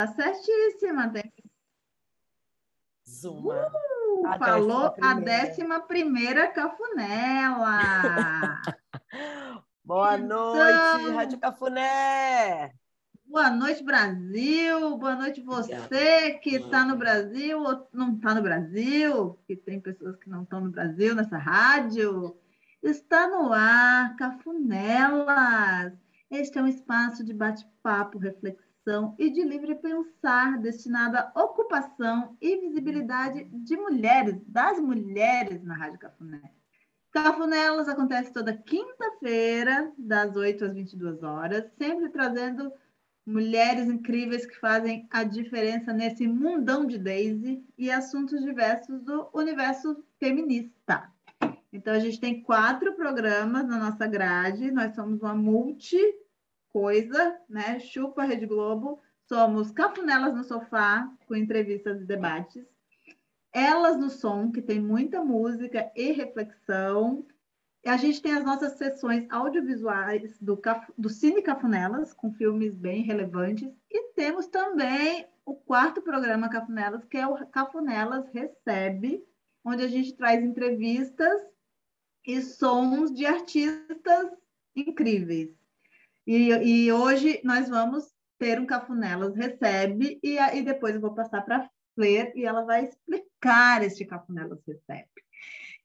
Tá certíssima. Tem... Zuma. Uh, a falou décima a décima primeira cafunela. Boa então... noite, Rádio Cafuné! Boa noite, Brasil! Boa noite, você que está no Brasil ou não está no Brasil, que tem pessoas que não estão no Brasil nessa rádio. Está no ar, Cafunelas! Este é um espaço de bate-papo, reflexão e de livre pensar destinado à ocupação e visibilidade de mulheres, das mulheres na Rádio Cafuné. Cafunelas acontece toda quinta-feira, das 8 às 22 horas, sempre trazendo mulheres incríveis que fazem a diferença nesse mundão de Daisy e assuntos diversos do universo feminista. Então, a gente tem quatro programas na nossa grade, nós somos uma multi coisa, né? Chupa Rede Globo, somos Cafunelas no Sofá, com entrevistas e debates. Elas no Som, que tem muita música e reflexão. A gente tem as nossas sessões audiovisuais do, do Cine Cafunelas, com filmes bem relevantes. E temos também o quarto programa Cafunelas, que é o Cafunelas Recebe, onde a gente traz entrevistas e sons de artistas incríveis. E, e hoje nós vamos ter um Cafunelas Recebe, e, e depois eu vou passar para a Fler e ela vai explicar este Cafunelas Recebe.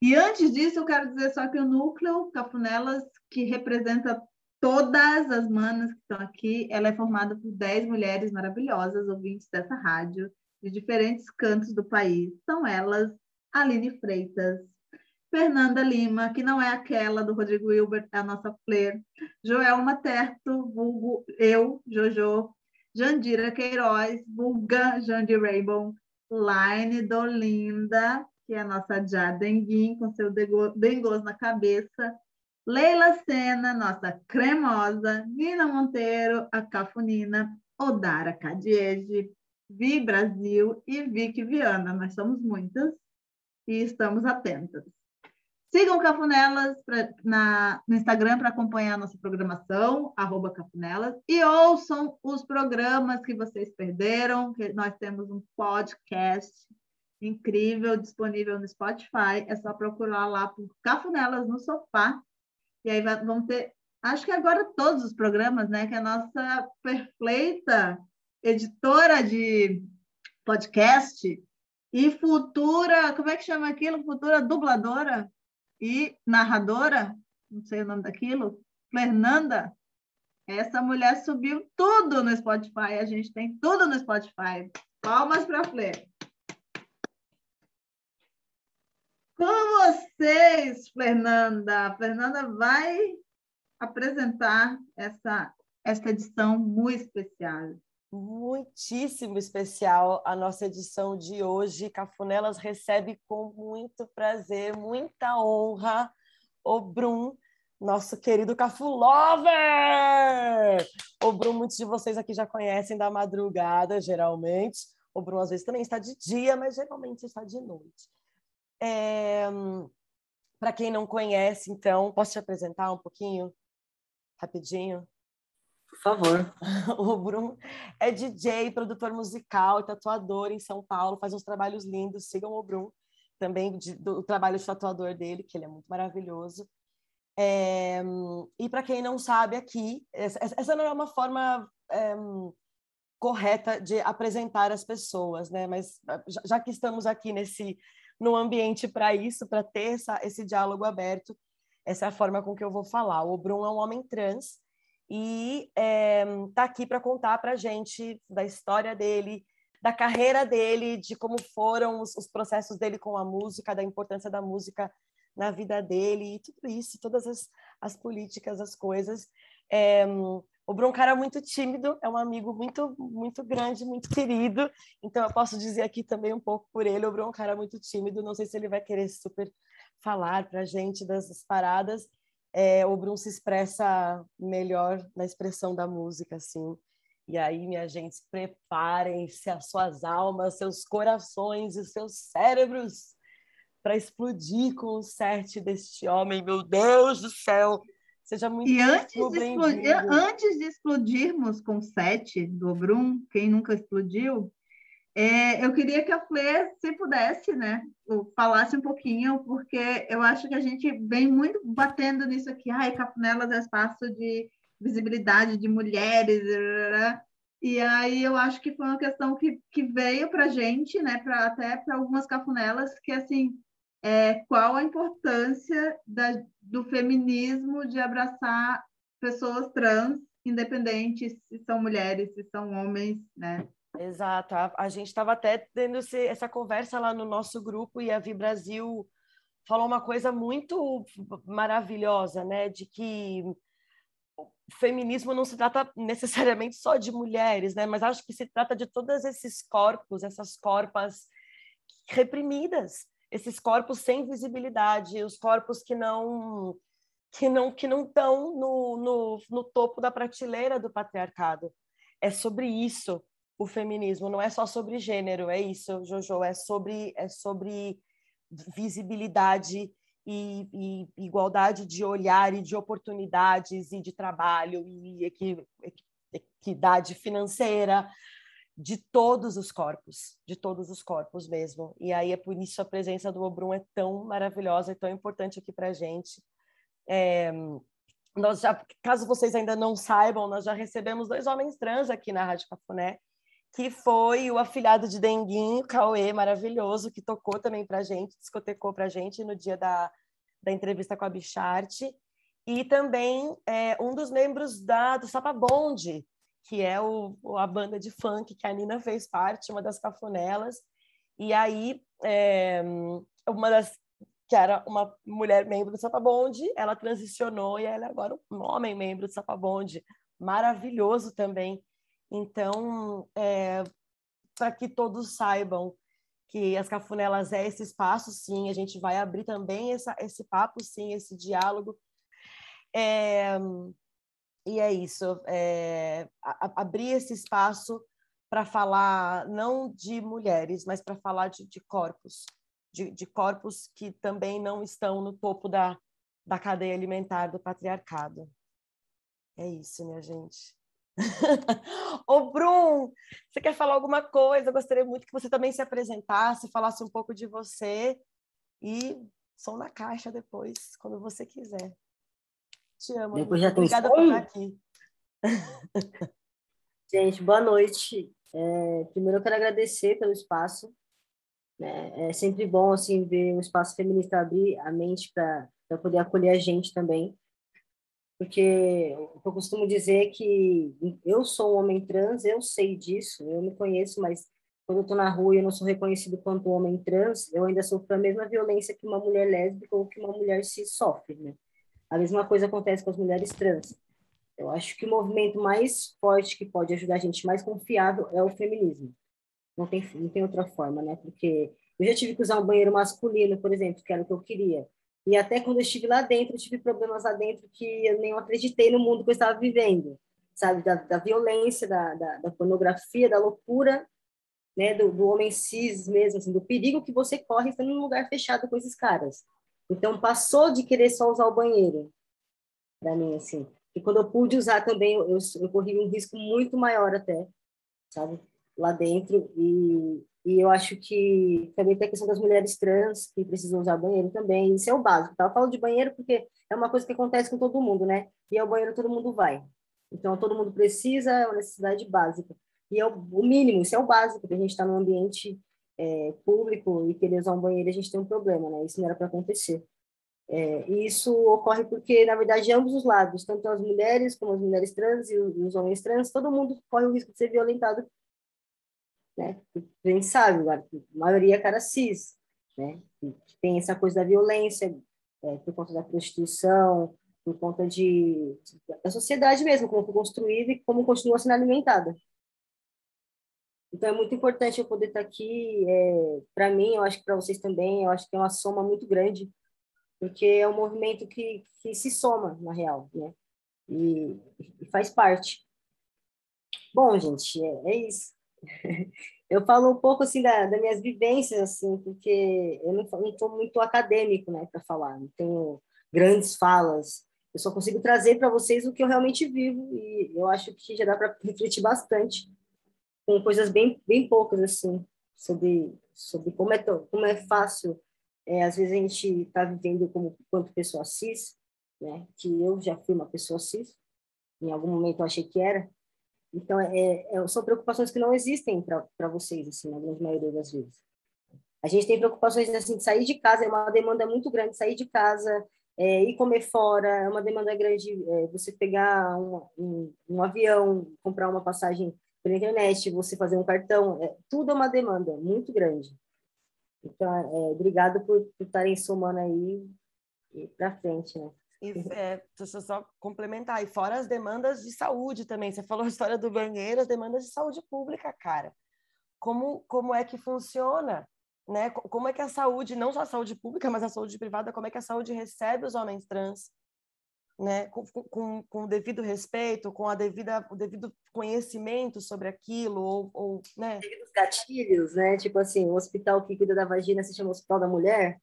E antes disso, eu quero dizer só que o núcleo Cafunelas, que representa todas as manas que estão aqui, ela é formada por 10 mulheres maravilhosas, ouvintes dessa rádio, de diferentes cantos do país. São elas Aline Freitas, Fernanda Lima, que não é aquela do Rodrigo Wilbert, é a nossa Flair, Joelma Terto, vulgo eu, Jojo, Jandira Queiroz, vulga Jandir Rainbow, Line Dolinda, que é a nossa Jadenguin, com seu dengoso na cabeça, Leila Sena, nossa cremosa, Nina Monteiro, a Cafunina, Odara Cadiege, Vi Brasil e Vicky Viana. Nós somos muitas e estamos atentas. Sigam Cafunelas pra, na, no Instagram para acompanhar a nossa programação, arroba Cafunelas, e ouçam os programas que vocês perderam, que nós temos um podcast incrível disponível no Spotify. É só procurar lá por Cafunelas no Sofá. E aí vão ter, acho que agora todos os programas, né? Que é a nossa perfeita editora de podcast e futura, como é que chama aquilo? Futura dubladora e narradora, não sei o nome daquilo, Fernanda. Essa mulher subiu tudo no Spotify, a gente tem tudo no Spotify. Palmas para Fler. Com vocês, Fernanda. A Fernanda vai apresentar essa, essa edição muito especial. Muitíssimo especial a nossa edição de hoje. Cafunelas recebe com muito prazer, muita honra o Brum, nosso querido Cafu Lover! O Brum, muitos de vocês aqui já conhecem da madrugada, geralmente. O Brum às vezes também está de dia, mas geralmente está de noite. É... Para quem não conhece, então, posso te apresentar um pouquinho? Rapidinho? Por favor. O Bruno é DJ, produtor musical, tatuador em São Paulo, faz uns trabalhos lindos. Sigam o Bruno também de, do trabalho de tatuador dele, que ele é muito maravilhoso. É, e para quem não sabe aqui, essa, essa não é uma forma é, correta de apresentar as pessoas, né? Mas já, já que estamos aqui nesse no ambiente para isso, para ter essa, esse diálogo aberto, essa é a forma com que eu vou falar. O Bruno é um homem trans e está eh, é, aqui para contar para a gente da história dele, da carreira dele, de como foram os, os, processos dele com a música, da importância da música na vida dele, e tudo isso, todas as, as políticas, as coisas. É, o Bruno é um cara muito tímido, é um amigo muito, muito grande, muito querido. Então eu posso dizer aqui também um pouco por ele. O Bruno é um cara muito tímido. Não sei se ele vai querer super falar para a gente das paradas. É, o Bruno se expressa melhor na expressão da música, assim. E aí, minha gente, preparem-se as suas almas, seus corações e seus cérebros para explodir com o set deste homem. Meu Deus do céu! Seja muito E antes de, explodir, antes de explodirmos com sete do Brum, quem nunca explodiu, é, eu queria que a Flê, se pudesse, né, falasse um pouquinho, porque eu acho que a gente vem muito batendo nisso aqui. Ai, Capunelas é espaço de visibilidade de mulheres, e aí eu acho que foi uma questão que, que veio para a gente, né, pra, até para algumas cafunelas, que assim, é, qual a importância da, do feminismo de abraçar pessoas trans, independentes se são mulheres, se são homens, né? Exato. A, a gente estava até tendo esse, essa conversa lá no nosso grupo e a Vi Brasil falou uma coisa muito maravilhosa, né? De que o feminismo não se trata necessariamente só de mulheres, né? Mas acho que se trata de todos esses corpos, essas corpas reprimidas, esses corpos sem visibilidade, os corpos que não que não que não estão no, no, no topo da prateleira do patriarcado. É sobre isso o feminismo, não é só sobre gênero, é isso, Jojo, é sobre é sobre visibilidade e, e, igualdade de olhar e de oportunidades e de trabalho e equidade financeira de todos os corpos, de todos os corpos mesmo. E aí é por isso a presença do Obrum é tão maravilhosa e tão importante aqui para gente. É, nós já, caso vocês ainda não saibam, nós já recebemos dois homens trans aqui na Rádio Cafuné, que foi o afilhado de Denguinho, Cauê, maravilhoso, que tocou também para gente, discotecou para gente no dia da, da entrevista com a Bicharte, e também é, um dos membros da, do Sapa Bonde, que é o, a banda de funk que a Nina fez parte, uma das cafunelas, e aí é, uma das que era uma mulher membro do Sapa Bonde, ela transicionou e ela é agora um homem membro do Sapa Bonde, maravilhoso também. Então, é, para que todos saibam que as cafunelas é esse espaço, sim, a gente vai abrir também essa, esse papo, sim, esse diálogo. É, e é isso, é, a, abrir esse espaço para falar não de mulheres, mas para falar de, de corpos, de, de, corpos que também não estão no topo da, da cadeia alimentar do patriarcado. É isso, minha gente. Ô, Brum, você quer falar alguma coisa? Eu gostaria muito que você também se apresentasse, falasse um pouco de você e som na caixa depois, quando você quiser. Te amo. Depois já Obrigada por estar aqui. Gente, boa noite. É, primeiro eu quero agradecer pelo espaço. Né? É sempre bom assim ver um espaço feminista abrir a mente para poder acolher a gente também porque eu costumo dizer que eu sou um homem trans, eu sei disso, eu me conheço, mas quando eu estou na rua e eu não sou reconhecido quanto homem trans, eu ainda sofro a mesma violência que uma mulher lésbica ou que uma mulher cis sofre, né? A mesma coisa acontece com as mulheres trans. Eu acho que o movimento mais forte que pode ajudar a gente, mais confiável, é o feminismo. Não tem, não tem outra forma, né? Porque eu já tive que usar um banheiro masculino, por exemplo, que era o que eu queria. E até quando eu estive lá dentro, eu tive problemas lá dentro que eu nem acreditei no mundo que eu estava vivendo, sabe? Da, da violência, da, da, da, pornografia, da loucura, né? Do, do, homem cis mesmo, assim, do perigo que você corre estando num lugar fechado com esses caras. Então, passou de querer só usar o banheiro, para mim, assim. E quando eu pude usar também, eu, eu, eu corri um risco muito maior até, sabe? Lá dentro. E, e eu acho que também tem a questão das mulheres trans que precisam usar banheiro também. Isso é o básico. Tá? Eu falo de banheiro porque é uma coisa que acontece com todo mundo, né? E ao banheiro todo mundo vai. Então todo mundo precisa, é uma necessidade básica. E é o, mínimo, isso é o básico, porque a gente está num ambiente é, público e querer usar um banheiro, a gente tem um problema, né? Isso não era para acontecer. É, e isso ocorre porque, na verdade, ambos os lados, tanto as mulheres como as mulheres trans e os homens trans, todo mundo corre o risco de ser violentado né? A gente sabe, a maioria é cara cis, né? Tem essa coisa da violência é, por conta da prostituição, por conta de da sociedade mesmo, como foi construída e como continua sendo alimentada. Então é muito importante eu poder estar aqui. É, para mim, eu acho que para vocês também, eu acho que é uma soma muito grande, porque é um movimento que, que se soma na real, né? E, e faz parte. Bom, gente, é, é isso. Eu falo um pouco assim da, das minhas vivências assim porque eu não estou muito acadêmico né para falar não tenho grandes falas Eu só consigo trazer para vocês o que eu realmente vivo e eu acho que já dá para refletir bastante com coisas bem, bem poucas, assim, sobre, sobre como, é, como é fácil, é, às vezes a gente está vivendo como quanto pessoa cis, né? Que eu já fui uma pessoa cis, em algum momento eu achei que era. Então, é, é, são preocupações que não existem para vocês, assim, na grande maioria das vezes. A gente tem preocupações, assim, de sair de casa, é uma demanda muito grande, sair de casa, é, ir comer fora, é uma demanda grande, é, você pegar um, um, um, avião, comprar uma passagem pela internet, você fazer um cartão, é, tudo é uma demanda muito grande. Então, é, obrigado por estarem somando aí para frente, né? E, é, deixa eu só complementar. E fora as demandas de saúde também. Você falou a história do banheiro, as demandas de saúde pública, cara. Como, como é que funciona? Né? Como é que a saúde, não só a saúde pública, mas a saúde privada, como é que a saúde recebe os homens trans? Né? Com, com, com o devido respeito, com a devida, o devido conhecimento sobre aquilo, ou, ou né? Devidos gatilhos, né? Tipo assim, o hospital que cuida da vagina se chama Hospital da Mulher,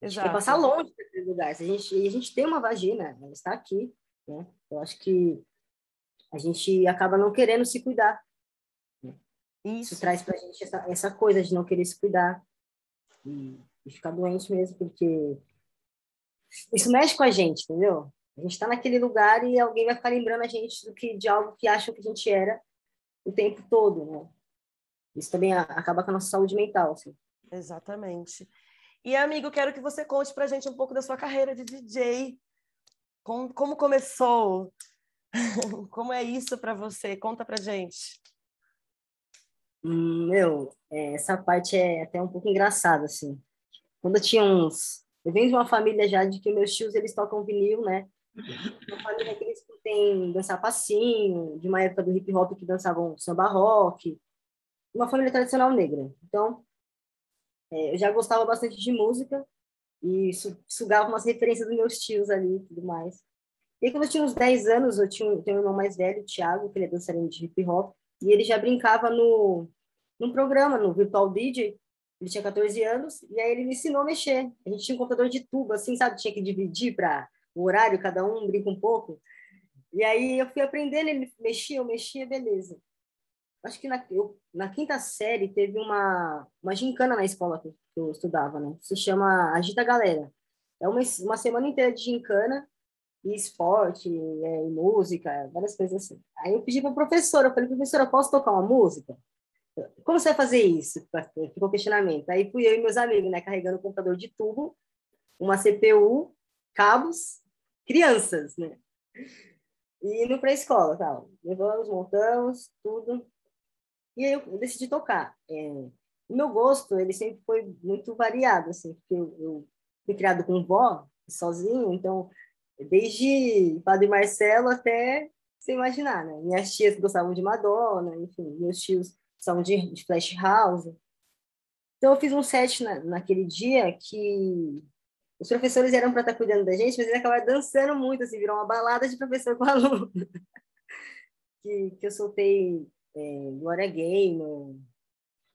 Exato. tem que passar longe desses lugares. A gente, a gente tem uma vagina, ela está aqui. Né? Eu acho que a gente acaba não querendo se cuidar. Né? Isso. Isso traz para a gente essa, essa coisa de não querer se cuidar e, e ficar doente mesmo, porque isso mexe com a gente, entendeu? A gente está naquele lugar e alguém vai ficar lembrando a gente do que, de algo que acham que a gente era o tempo todo, né? Isso também acaba com a nossa saúde mental, assim. Exatamente. E, amigo, quero que você conte para a gente um pouco da sua carreira de DJ. Como, como começou? como é isso para você? Conta para gente. Hum, meu, é, essa parte é até um pouco engraçada, assim. Quando eu tinha uns... Eu venho de uma família já de que meus tios, eles tocam vinil, né? Uma família que eles têm dançar passinho, de uma época do hip hop que dançavam samba rock. Uma família tradicional negra. Então, eu já gostava bastante de música e sugava umas referências dos meus tios ali e tudo mais. E aí, quando eu tinha uns 10 anos, eu tinha, tenho um irmão mais velho, o Thiago, que ele é dançarino de hip hop, e ele já brincava no, num programa, no Virtual DJ. Ele tinha 14 anos, e aí ele me ensinou a mexer. A gente tinha um computador de tubo, assim, sabe? Tinha que dividir para o horário, cada um brinca um pouco. E aí eu fui aprendendo, ele mexia, eu mexia, beleza acho que na, eu, na quinta série teve uma, uma gincana na escola que eu estudava, né? Se chama Agita Galera. É uma, uma semana inteira de gincana e esporte, é, e música, várias coisas assim. Aí eu pedi para a professora, eu falei, professora, posso tocar uma música? Como você vai fazer isso? Ficou questionamento. Aí fui eu e meus amigos, né, carregando o computador de tubo, uma CPU, cabos, crianças, né? E indo para a escola, tal. Levamos, montamos, tudo. E aí eu decidi tocar. É, o meu gosto, ele sempre foi muito variado, assim, porque eu, eu fui criado com vó, sozinho, então, desde Padre Marcelo até você imaginar, né? Minhas tias gostavam de Madonna, enfim, meus tios gostavam de, de Flash House. Então, eu fiz um set na, naquele dia que os professores eram para estar tá cuidando da gente, mas eles acabaram dançando muito, assim, virou uma balada de professor com aluno. que, que eu soltei é, Glória Gaynor,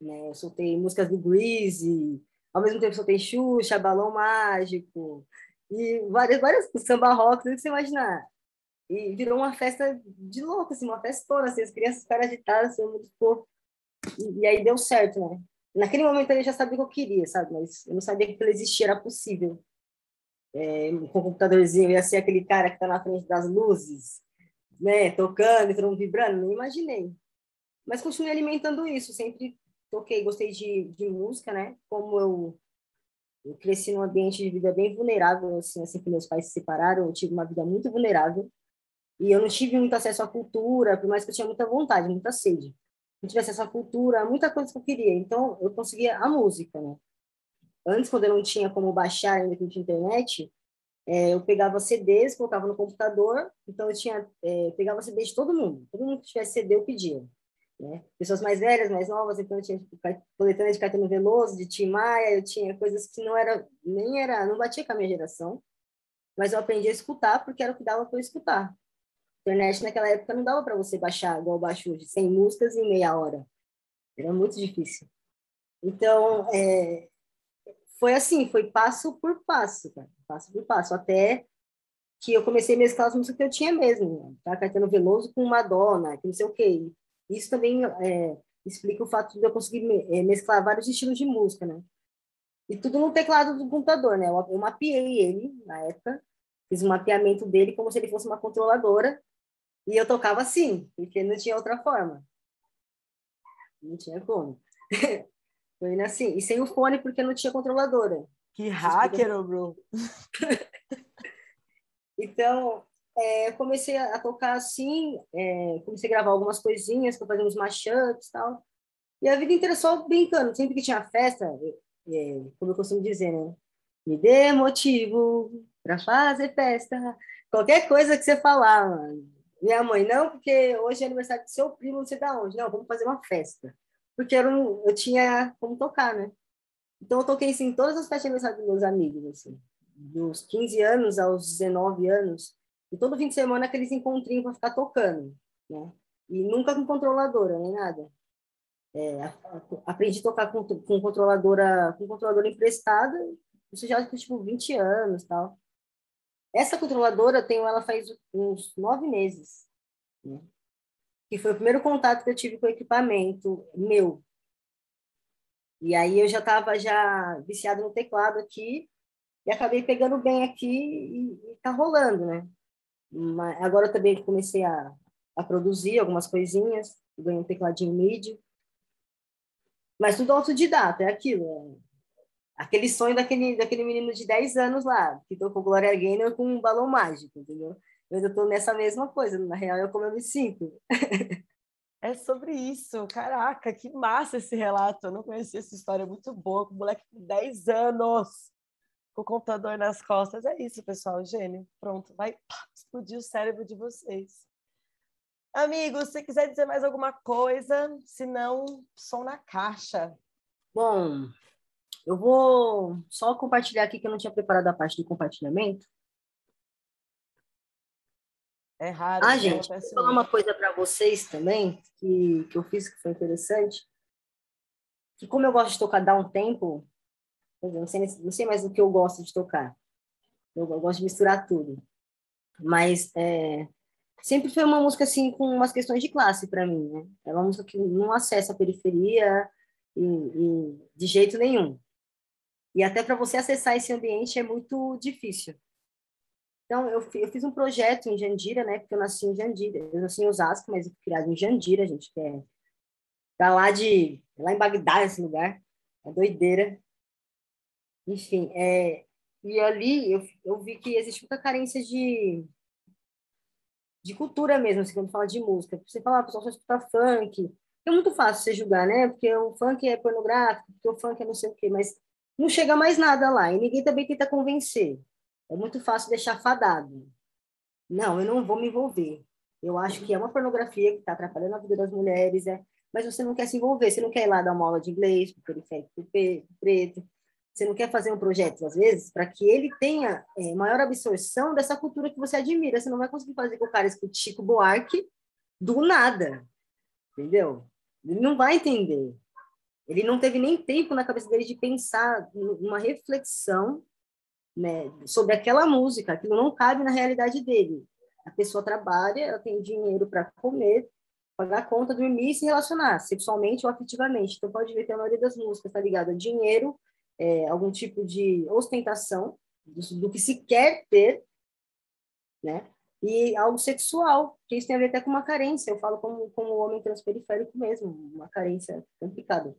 né? Eu soltei músicas do Greasy, ao mesmo tempo soltei Xuxa, Balão Mágico, e várias, várias samba rock, tudo que você imaginar. E virou uma festa de louco, assim, uma festona, assim, as crianças ficaram agitadas, assim, muito fofo. E, e, aí deu certo, né? Naquele momento eu já sabia o que eu queria, sabe? Mas eu não sabia que aquilo existia, era possível. É, com o computadorzinho, ia ser aquele cara que está na frente das luzes, né? Tocando, e todo mundo vibrando, não imaginei. Mas continuei alimentando isso, sempre toquei, gostei de, de música, né? Como eu, eu cresci num ambiente de vida bem vulnerável, assim, assim que meus pais se separaram, eu tive uma vida muito vulnerável. E eu não tive muito acesso à cultura, por mais que eu tinha muita vontade, muita sede. Não tive acesso à cultura, muita coisa que eu queria. Então, eu conseguia a música, né? Antes, quando eu não tinha como baixar ainda que tinha internet, é, eu pegava CDs, colocava no computador, então eu tinha, é, pegava CDs de todo mundo. Todo mundo que tivesse CD, eu pedia. Né? Pessoas mais velhas, mais novas, então eu tinha coletânea de Caetano Veloso, de Tim Maia, eu tinha coisas que não era, nem era, não batia com a minha geração, mas eu aprendi a escutar porque era o que dava para eu escutar. Internet naquela época não dava para você baixar igual baixo hoje, 100 músicas em meia hora. Era muito difícil. Então, é, foi assim, foi passo por passo, cara, passo por passo, até que eu comecei a mesclar as músicas que eu tinha mesmo, tá? Caetano Veloso com Madonna, que não sei o quê. Isso também é, explica o fato de eu conseguir é, mesclar vários estilos de música, né? E tudo no teclado do computador, né? Eu, eu mapeei ele na época, fiz um mapeamento dele como se ele fosse uma controladora, e eu tocava assim, porque não tinha outra forma. Não tinha como. Foi assim. E sem o fone, porque não tinha controladora. Que hacker, bro! então, é, comecei a tocar assim, é, comecei a gravar algumas coisinhas, para fazer uns mashups e tal. E a vida inteira só brincando. Sempre que tinha festa, é, como eu costumo dizer, né? Me dê motivo para fazer festa. Qualquer coisa que você falar, mano. Minha mãe, não, porque hoje é aniversário do seu primo, não sei da onde. Não, vamos fazer uma festa. Porque eu, não, eu tinha como tocar, né? Então eu toquei, assim, todas as festas de aniversário dos meus amigos, assim. Dos 15 anos aos 19 anos. E todo fim de semana aqueles encontrinhos para ficar tocando, né? E nunca com controladora, nem nada. É, aprendi a tocar com, com controladora com controladora emprestada, isso já tem tipo 20 anos tal. Essa controladora tenho ela faz uns nove meses, né? que foi o primeiro contato que eu tive com o equipamento meu. E aí eu já estava já viciado no teclado aqui e acabei pegando bem aqui e, e tá rolando, né? Mas agora também comecei a, a produzir algumas coisinhas, ganhei um tecladinho MIDI, mas tudo autodidata, é aquilo. É aquele sonho daquele, daquele menino de 10 anos lá, que tocou Gloria Gaynor com um balão mágico, entendeu? Eu ainda estou nessa mesma coisa, na real é como eu me sinto. É sobre isso, caraca, que massa esse relato. Eu não conhecia essa história, muito boa, com um moleque de 10 anos, com o computador nas costas. É isso, pessoal, gênio. Pronto, vai explodir o cérebro de vocês. Amigos, se quiser dizer mais alguma coisa, se não, som na caixa. Bom, eu vou só compartilhar aqui que eu não tinha preparado a parte do compartilhamento. É raro. Ah, gente, vou falar uma coisa para vocês também, que, que eu fiz que foi interessante. Que como eu gosto de tocar dar um não sei, não sei mais o que eu gosto de tocar. Eu, eu gosto de misturar tudo. Mas é, sempre foi uma música assim com umas questões de classe para mim, né? É uma música que não acessa a periferia e, e de jeito nenhum. E até para você acessar esse ambiente é muito difícil. Então, eu, eu fiz um projeto em Jandira, né? Porque eu nasci em Jandira. Eu nasci em Osasco, mas fui criado em Jandira, gente, que é da lá de... lá em Bagdá, esse lugar. É doideira. Enfim, é, e ali eu, eu vi que existe muita carência de, de cultura mesmo, assim, quando fala de música. Você fala, ah, pessoal só escuta funk. É muito fácil você julgar, né? Porque o funk é pornográfico, porque o funk é não sei o quê, mas não chega mais nada lá e ninguém também tenta convencer. É muito fácil deixar fadado. Não, eu não vou me envolver. Eu acho que é uma pornografia que está atrapalhando a vida das mulheres, é, mas você não quer se envolver, você não quer ir lá dar uma aula de inglês para o periférico preto, você não quer fazer um projeto, às vezes, para que ele tenha é, maior absorção dessa cultura que você admira. Você não vai conseguir fazer com o cara escute Chico Buarque do nada, entendeu? Ele não vai entender. Ele não teve nem tempo na cabeça dele de pensar numa reflexão né, sobre aquela música. Aquilo não cabe na realidade dele. A pessoa trabalha, ela tem dinheiro para comer, pagar conta, dormir e se relacionar, sexualmente ou afetivamente. Então, pode ver que a maioria das músicas está ligada a dinheiro, é, algum tipo de ostentação do, do, que se quer ter, né? E algo sexual, que isso tem a ver até com uma carência. Eu falo como, como homem transperiférico mesmo, uma carência complicada.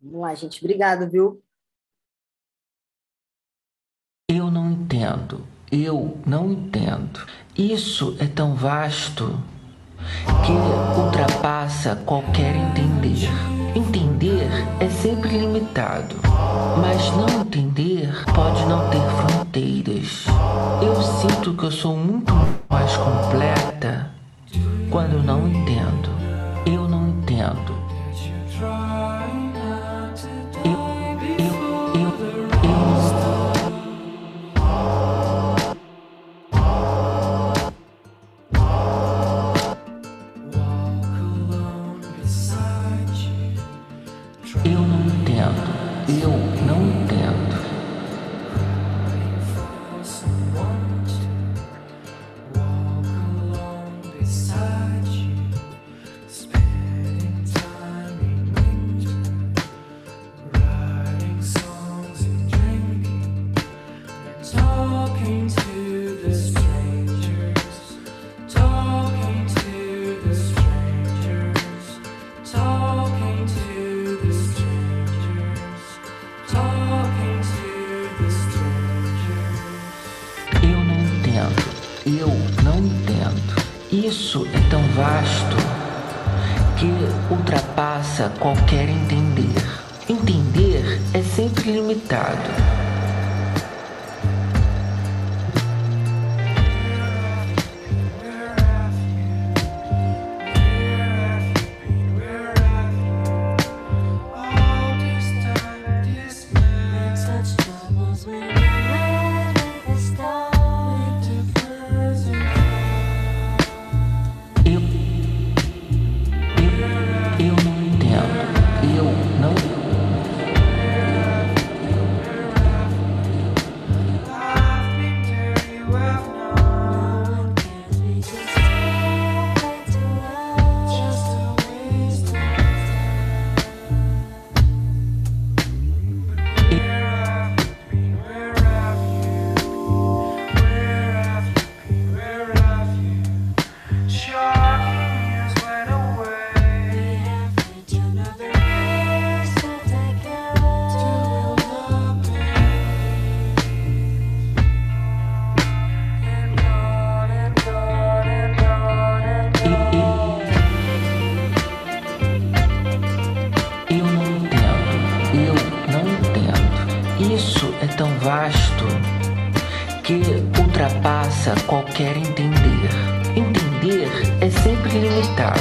Vamos lá, gente. Obrigado, viu? Eu não entendo. Eu não entendo. Isso é tão vasto que ultrapassa qualquer entender. Entender é sempre limitado, mas não entender pode não ter fronteiras. Eu sinto que eu sou muito mais completa quando não entendo. Eu não entendo. ilimitado.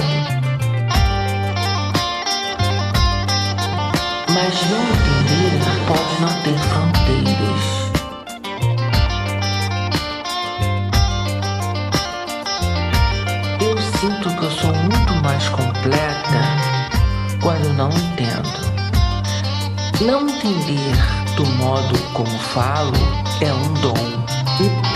Mas não entender pode não ter fronteiras. Eu sinto que eu sou muito mais completa quando não entendo. Não entender do modo como falo é um dom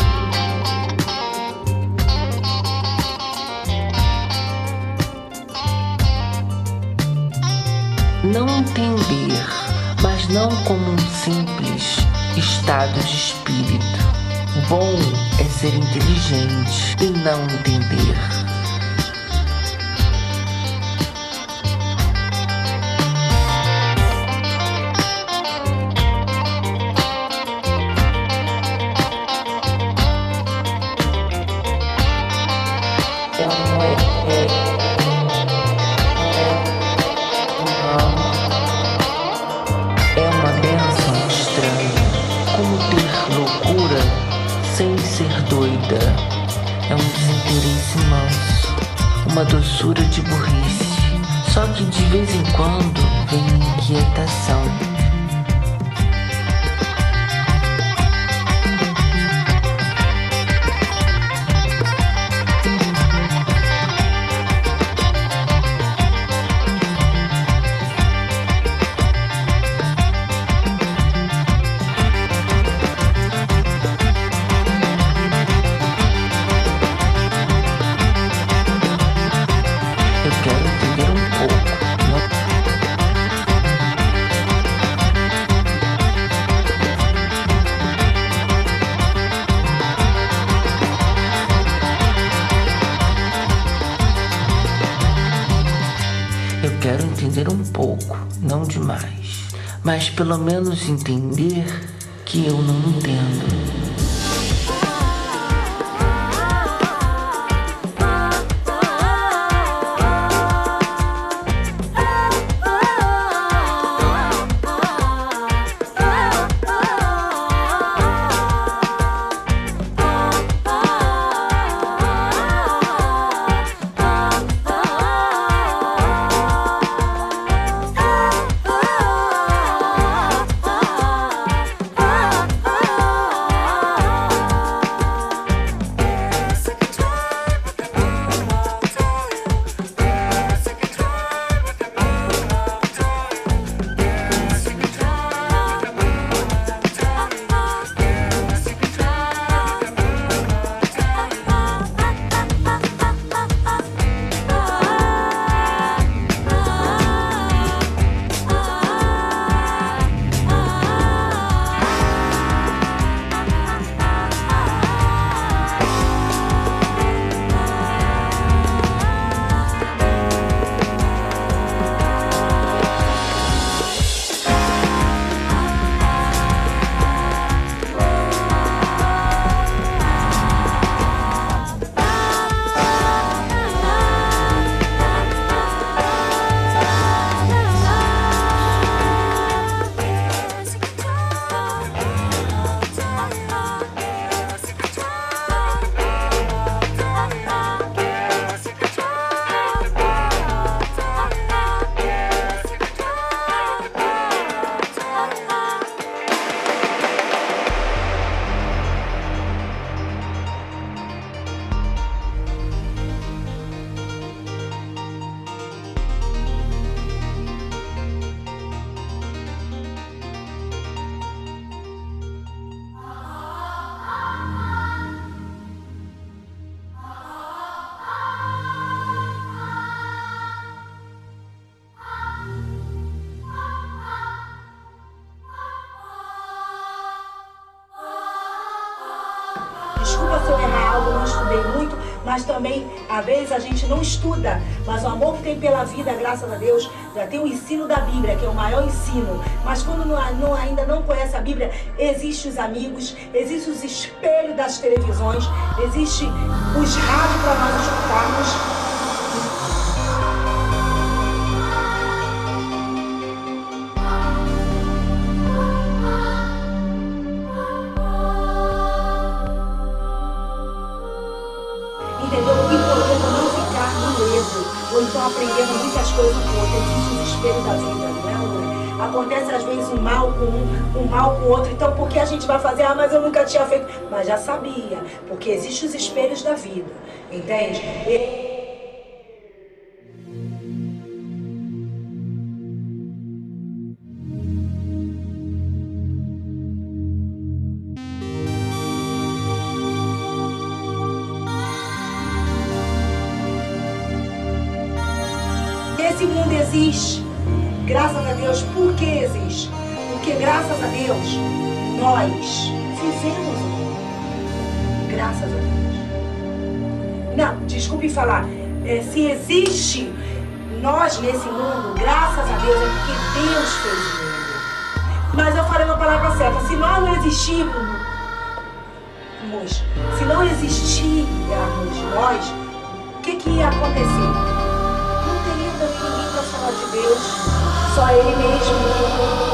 estado de espírito. Bom é ser inteligente e não entender. pelo menos entender que eu não entendo. Estuda. Mas o amor que tem pela vida, graças a Deus, já tem o ensino da Bíblia, que é o maior ensino. Mas quando não, não, ainda não conhece a Bíblia, existem os amigos, existem os espelhos das televisões, existe os rádios para nós escutarmos. Um, mal com o outro, então por que a gente vai fazer? Ah, mas eu nunca tinha feito. Mas já sabia, porque existem os espelhos da vida, entende? E... nesse mundo, graças a Deus, é porque Deus fez o mundo. Mas eu falei uma palavra certa. Se nós não existirmos, se não existirmos nós, o que, que ia acontecer? de Deus, só Ele mesmo.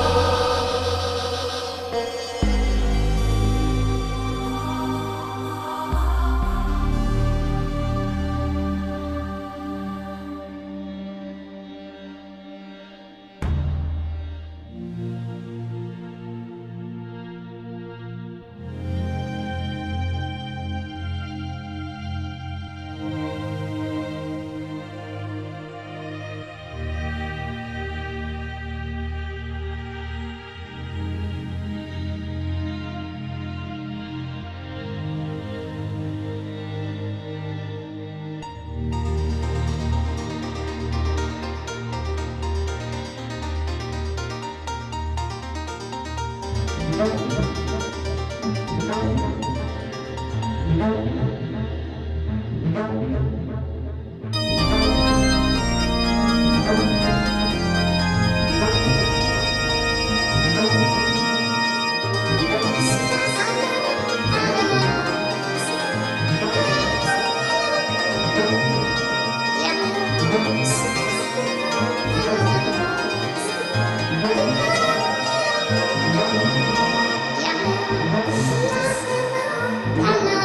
Hello.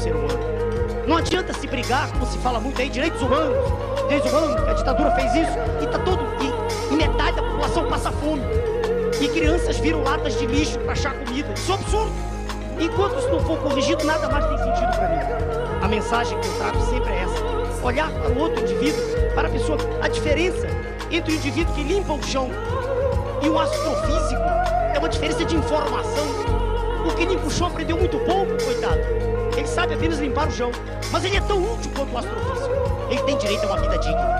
Ser humano. Não adianta se brigar, como se fala muito aí, direitos humanos, direitos humanos, a ditadura fez isso, e tá todo. E, e metade da população passa fome. E crianças viram latas de lixo para achar comida. Isso é um absurdo. Enquanto isso não for corrigido, nada mais tem sentido para mim. A mensagem que eu trago sempre é essa: olhar para o outro indivíduo, para a pessoa. A diferença entre o indivíduo que limpa o chão e o astrofísico é uma diferença de informação. O que limpa o chão aprendeu muito pouco, coitado. Ele sabe apenas limpar o chão, mas ele é tão útil quanto o astrofísico. Ele tem direito a uma vida digna.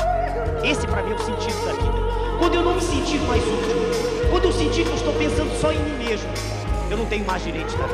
Esse para mim é o sentido da vida. Quando eu não me sentir mais útil, quando eu sentir que eu estou pensando só em mim mesmo, eu não tenho mais direito de estar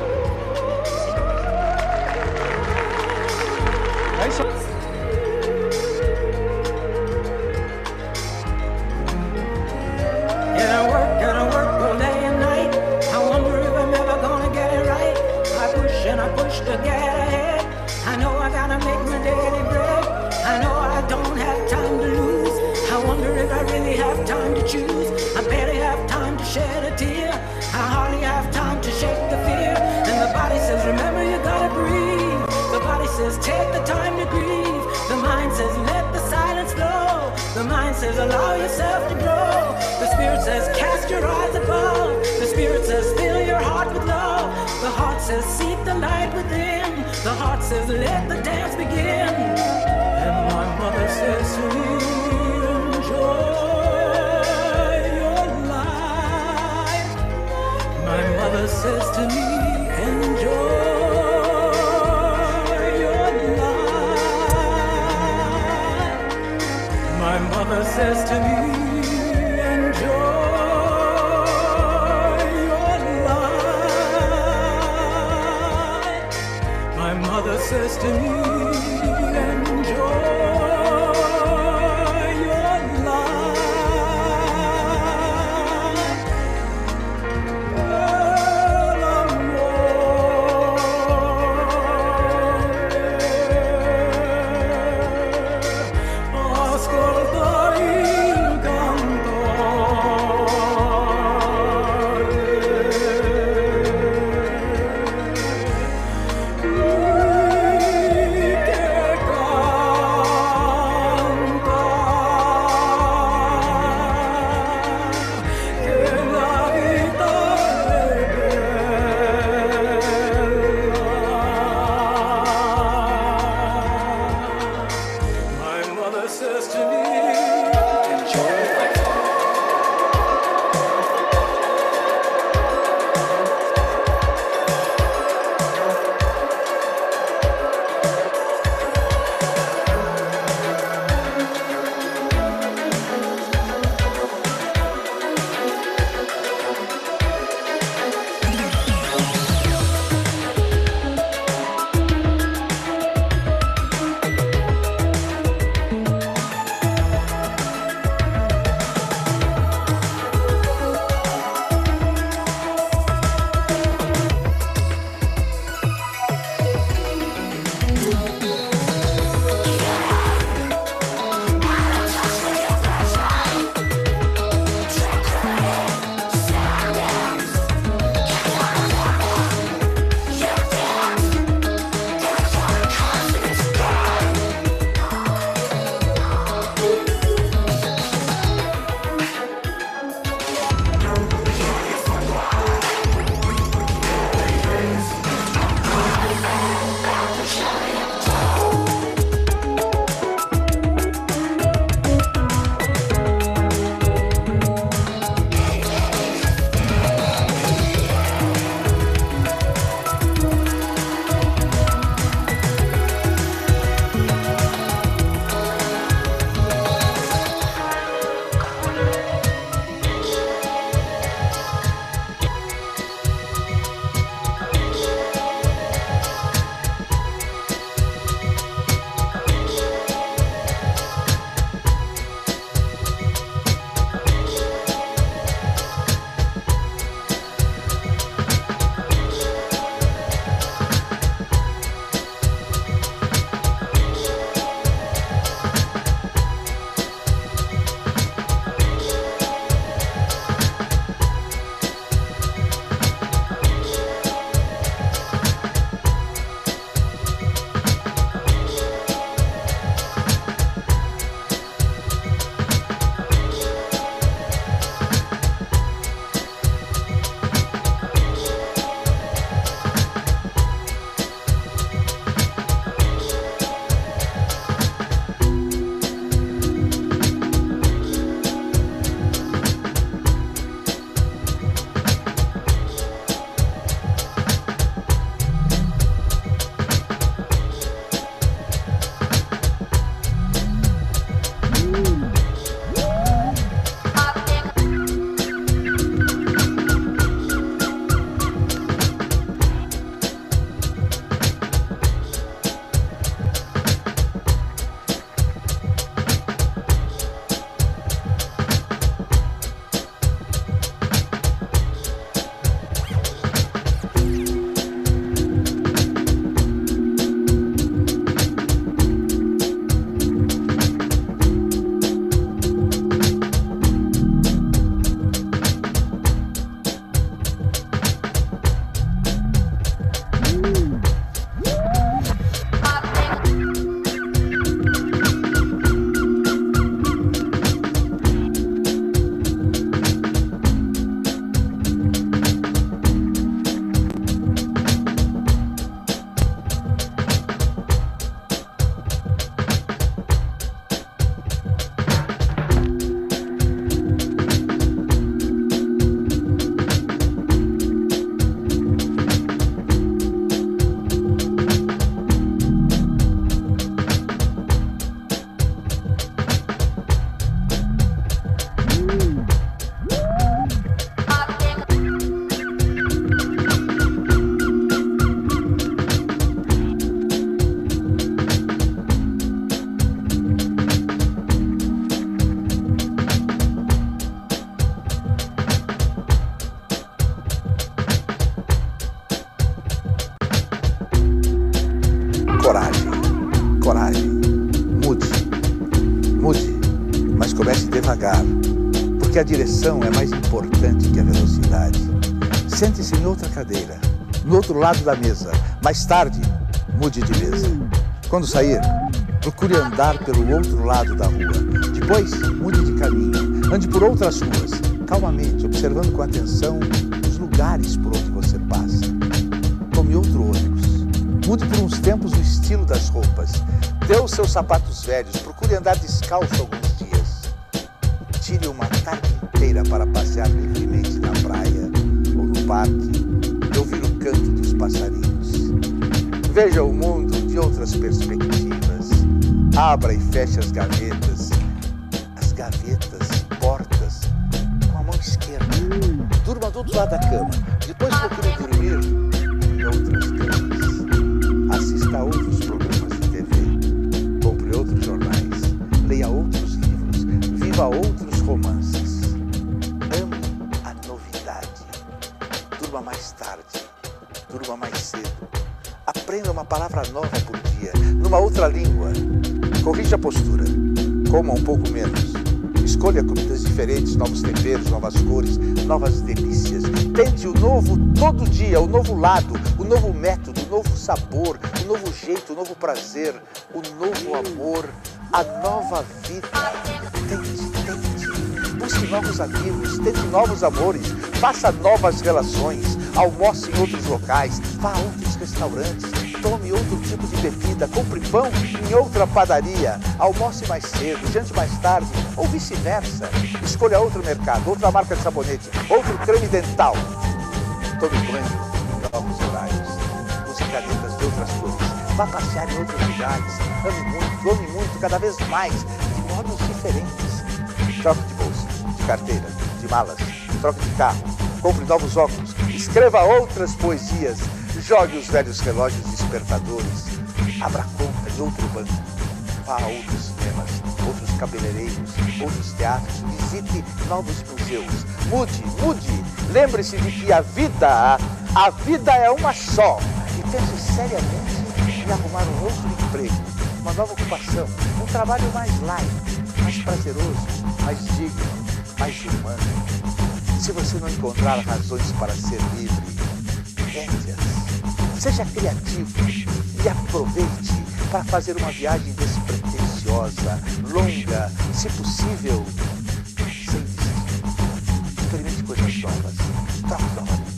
shed a tear. I hardly have time to shake the fear. And the body says, remember you gotta breathe. The body says, take the time to grieve. The mind says, let the silence flow. The mind says, allow yourself to grow. The spirit says, cast your eyes above. The spirit says, fill your heart with love. The heart says, seek the light within. The heart says, let the dance begin. And my mother says to Says to me, enjoy your life. My mother says to me, enjoy your life. My mother says to me, direção é mais importante que a velocidade. Sente-se em outra cadeira, no outro lado da mesa. Mais tarde, mude de mesa. Quando sair, procure andar pelo outro lado da rua. Depois, mude de caminho. Ande por outras ruas, calmamente, observando com atenção os lugares por onde você passa. Tome outro ônibus. Mude por uns tempos o estilo das roupas. Dê os seus sapatos velhos. Procure andar descalço alguns para passear livremente na praia ou no parque e ouvir o canto dos passarinhos. Veja o mundo de outras perspectivas. Abra e feche as gavetas. As gavetas, portas, com a mão esquerda. Durma do outro lado da cama. Palavra nova por dia, numa outra língua. Corrija a postura. Coma um pouco menos. Escolha comidas diferentes, novos temperos, novas cores, novas delícias. Tente o novo todo dia, o novo lado, o novo método, o novo sabor, o novo jeito, o novo prazer, o novo amor, a nova vida. Tente, tente. Busque novos amigos, tente novos amores, faça novas relações, almoce em outros locais, vá a outros restaurantes, tome outro tipo de bebida, compre pão em outra padaria, almoce mais cedo, jante mais tarde, ou vice-versa. Escolha outro mercado, outra marca de sabonete, outro creme dental. Tome banho em novos horários, use canetas de outras cores, vá passear em outros lugares, ame muito, ame muito, cada vez mais, de modos diferentes. Troque de bolsa, de carteira, de malas, troque de carro, compre novos óculos, escreva outras poesias, jogue os velhos relógios despertadores, abra conta em outro banco, vá a outros cinemas, outros cabeleireiros, outros teatros, visite novos museus, mude, mude, lembre-se de que a vida, a vida é uma só. E pense seriamente em arrumar um outro emprego, uma nova ocupação, um trabalho mais light, mais prazeroso, mais digno, mais humano. Se você não encontrar razões para ser livre, invente-as. Seja criativo e aproveite para fazer uma viagem despretensiosa, longa, se possível, sem desistir. Experimente coisas novas. Troque novamente.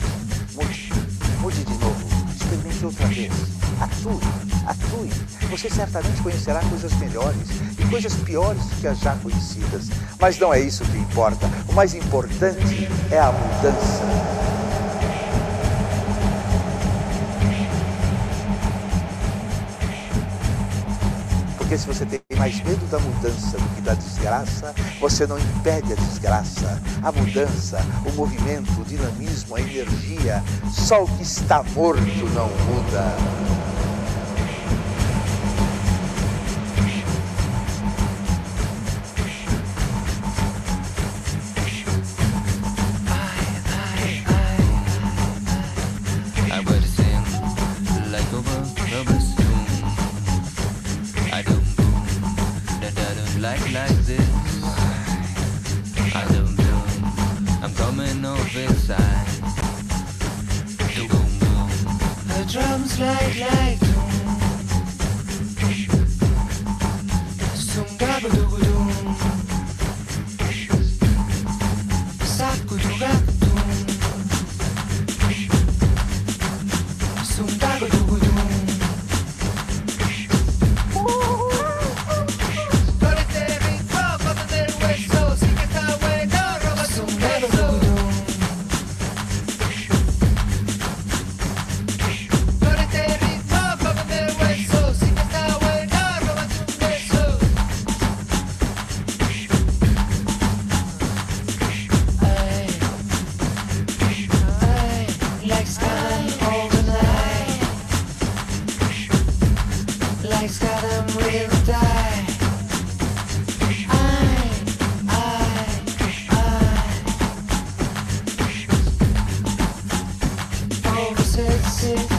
Mude. Mude de novo. Experimente outra vez. Atue. Atue. Você certamente conhecerá coisas melhores e coisas piores do que as já conhecidas. Mas não é isso que importa. O mais importante é a mudança. Porque se você tem mais medo da mudança do que da desgraça, você não impede a desgraça, a mudança, o movimento, o dinamismo, a energia. Só o que está morto não muda. faces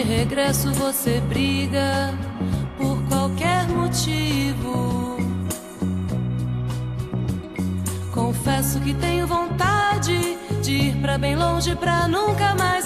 de regresso, você briga por qualquer motivo. Confesso que tenho vontade de ir pra bem longe pra nunca mais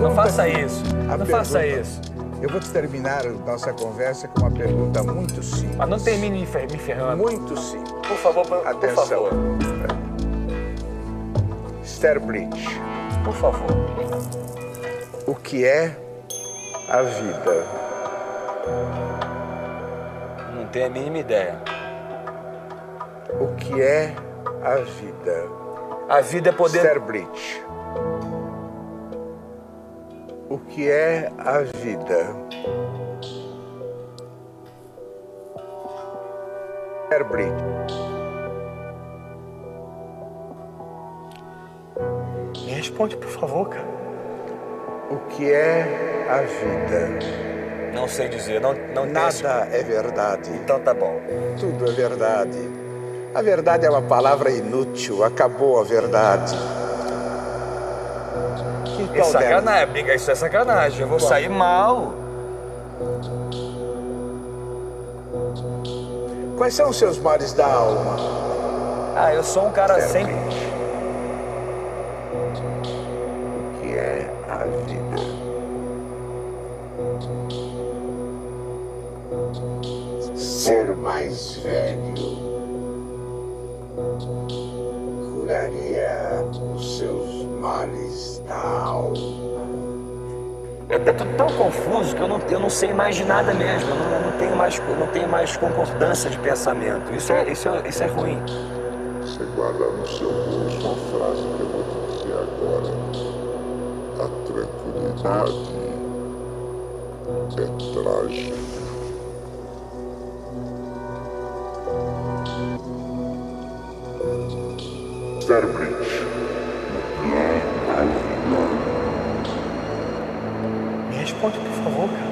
Não faça isso. Não faça pergunta- isso. Eu vou terminar nossa conversa com uma pergunta muito simples. Mas não termine me fer- me ferrando. Muito simples. Por favor, por, por Atenção. favor. Esther Bridge. Por favor. O que é a vida? Não tenho a mínima ideia. O que é a vida? A vida é poder. Esther Bridge. Que é a vida? Bridge. Me responde, por favor, cara. O que é a vida? Não sei dizer, não, não tenho Nada é verdade. Então tá bom. Tudo é verdade. A verdade é uma palavra inútil. Acabou a verdade. É então, sacanagem, briga, isso é sacanagem. Eu vou sair mal. Quais são os seus males da alma? Ah, eu sou um cara sempre. O que é a vida? Ser mais velho curaria os seus males é, é tudo tão confuso que eu não, eu não sei mais de nada mesmo. Eu não, eu não tenho, mais, não tenho mais concordância de pensamento. Isso é, isso, é, isso é ruim. Você guarda no seu bolso uma frase que eu vou te dizer agora. A tranquilidade é trágica. Cérebro Barock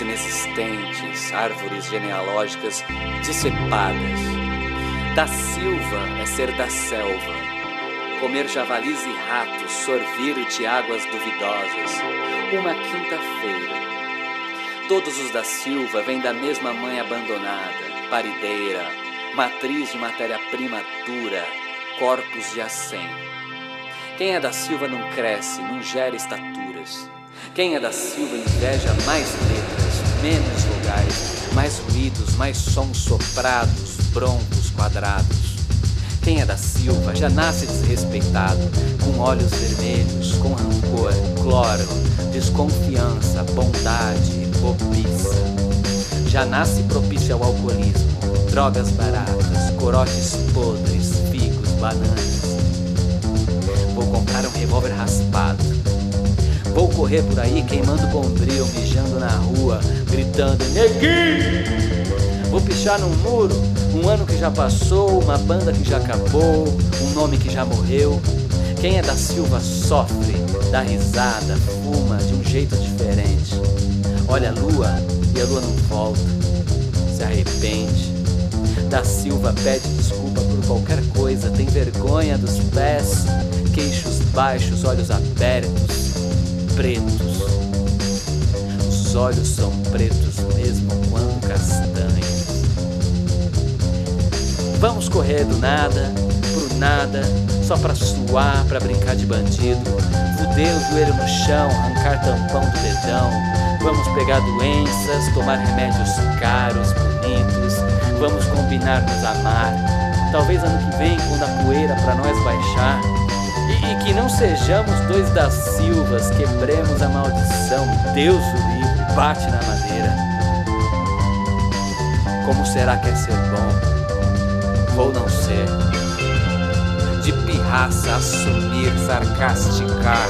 inexistentes, árvores genealógicas dissepadas. Da Silva é ser da selva, comer javalis e ratos, sorvir de águas duvidosas. Uma quinta-feira. Todos os da Silva vêm da mesma mãe abandonada, parideira, matriz de matéria-prima dura, corpos de acém. Quem é da Silva não cresce, não gera estaturas. Quem é da Silva inveja mais letras, menos lugares, mais ruídos, mais sons soprados, broncos, quadrados. Quem é da Silva já nasce desrespeitado, com olhos vermelhos, com rancor, cloro, desconfiança, bondade, bobiça. Já nasce propício ao alcoolismo, drogas baratas, corotes podres, figos, bananas. Vou comprar um revólver raspado. Vou correr por aí queimando bombril, mijando na rua, gritando neguinho. Vou pichar num muro, um ano que já passou, uma banda que já acabou, um nome que já morreu. Quem é da Silva sofre, dá risada, fuma de um jeito diferente. Olha a lua e a lua não volta, se arrepende. Da Silva pede desculpa por qualquer coisa, tem vergonha dos pés, queixos baixos, olhos abertos, pretos. Os olhos são pretos mesmo quando castanhos. Vamos correr do nada, pro nada, só pra suar, pra brincar de bandido. Fuder o joelho no chão, arrancar tampão do dedão. Vamos pegar doenças, tomar remédios caros, bonitos. Vamos combinar nos amar. Talvez ano que vem, quando a poeira pra nós baixar. E, que não sejamos dois das silvas, quebremos a maldição. Deus o livre, bate na madeira. Como será que é ser bom? Ou não ser? De pirraça, assumir, sarcasticar.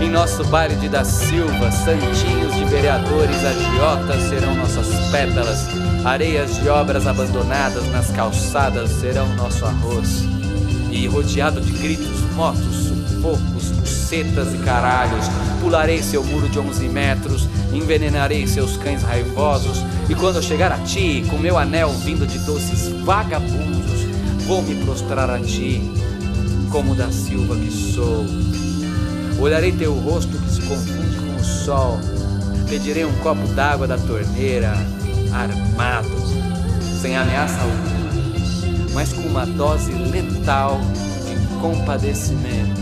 Em nosso baile de da Silva, santinhos de vereadores agiotas serão nossas pétalas. Areias de obras abandonadas nas calçadas serão nosso arroz. E rodeado de gritos, motos, sufocos, bucetas e caralhos, pularei seu muro de 11 metros, envenenarei seus cães raivosos. E quando eu chegar a ti, com meu anel vindo de doces vagabundos, vou me prostrar a ti, como da Silva que sou. Olharei teu rosto que se confunde com o sol. Pedirei um copo d'água da torneira, armado, sem ameaça alguma, mas com uma dose letal compadecimento.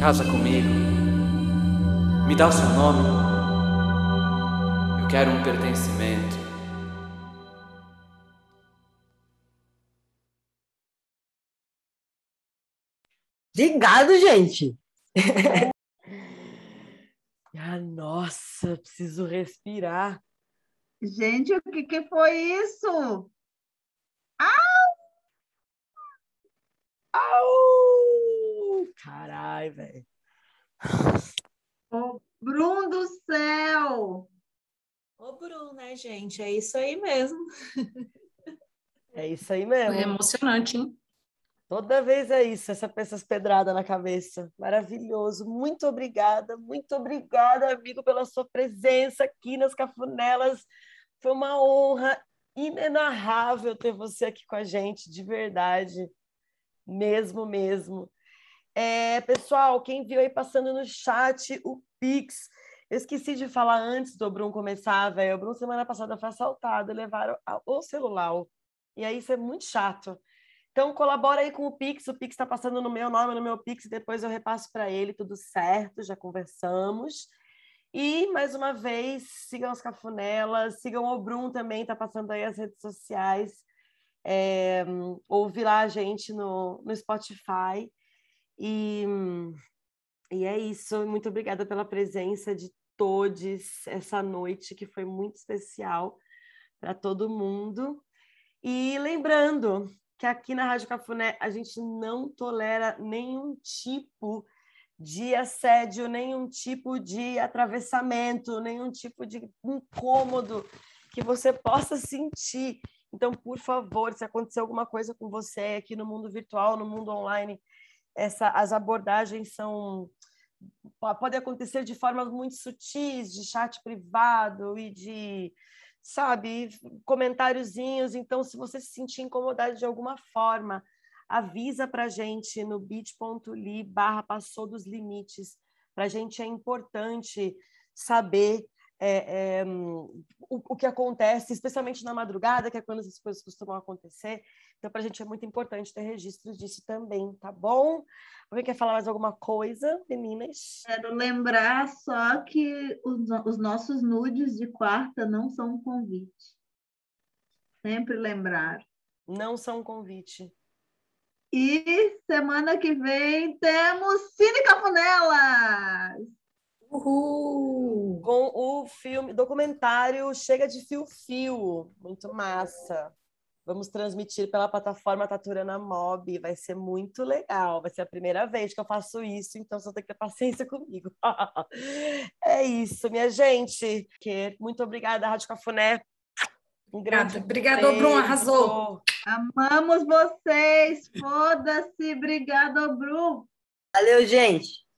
Casa comigo. Me dá o seu nome. Eu quero um pertencimento. Obrigado, gente. ah, nossa, preciso respirar. Gente, o que, que foi isso? Au! Au! Caralho, velho. Ô, Bruno do céu! Ô, Bruno, né, gente? É isso aí mesmo. É isso aí mesmo. Foi emocionante, hein? Toda vez é isso, essa, essas pedradas na cabeça. Maravilhoso. Muito obrigada, muito obrigada, amigo, pela sua presença aqui nas Cafunelas. Foi uma honra inenarrável ter você aqui com a gente, de verdade. Mesmo, mesmo. É, pessoal, quem viu aí passando no chat o Pix, eu esqueci de falar antes do Brum começar, velho. O Brum semana passada foi assaltado, levaram o celular. E aí isso é muito chato. Então, colabora aí com o Pix. O Pix está passando no meu nome, no meu Pix, depois eu repasso para ele, tudo certo, já conversamos. E, mais uma vez, sigam as Cafunelas, sigam o Brum também, está passando aí as redes sociais. É, ouve lá a gente no, no Spotify. E, e é isso. Muito obrigada pela presença de todos essa noite, que foi muito especial para todo mundo. E lembrando que aqui na Rádio Cafuné a gente não tolera nenhum tipo de assédio, nenhum tipo de atravessamento, nenhum tipo de incômodo que você possa sentir Então, por favor, se acontecer alguma coisa com você aqui no mundo virtual, no mundo online, essa, as abordagens são podem acontecer de formas muito sutis, de chat privado e de, sabe, comentáriozinhos. Então, se você se sentir incomodado de alguma forma, avisa para gente no bit.ly barra passou dos limites. Para a gente é importante saber é, é, o, o, que acontece, especialmente na madrugada, que é quando essas coisas costumam acontecer. Então, para a gente é muito importante ter registros disso também, tá bom? Alguém quer falar mais alguma coisa, meninas? Quero lembrar só que os, os nossos nudes de quarta não são um convite. Sempre lembrar. Não são um convite. E semana que vem temos Cine Cafunelas! Uhul! Com o filme, documentário Chega de Fio Fio. Muito massa. Vamos transmitir pela plataforma Taturana Mob. Vai ser muito legal. Vai ser a primeira vez que eu faço isso, então só tem que ter paciência comigo. é isso, minha gente. Muito obrigada, Rádio Cafuné. Um grande Obrigada, Bruno, arrasou. Amamos vocês. Foda-se. Obrigada, Bruno. Valeu, gente.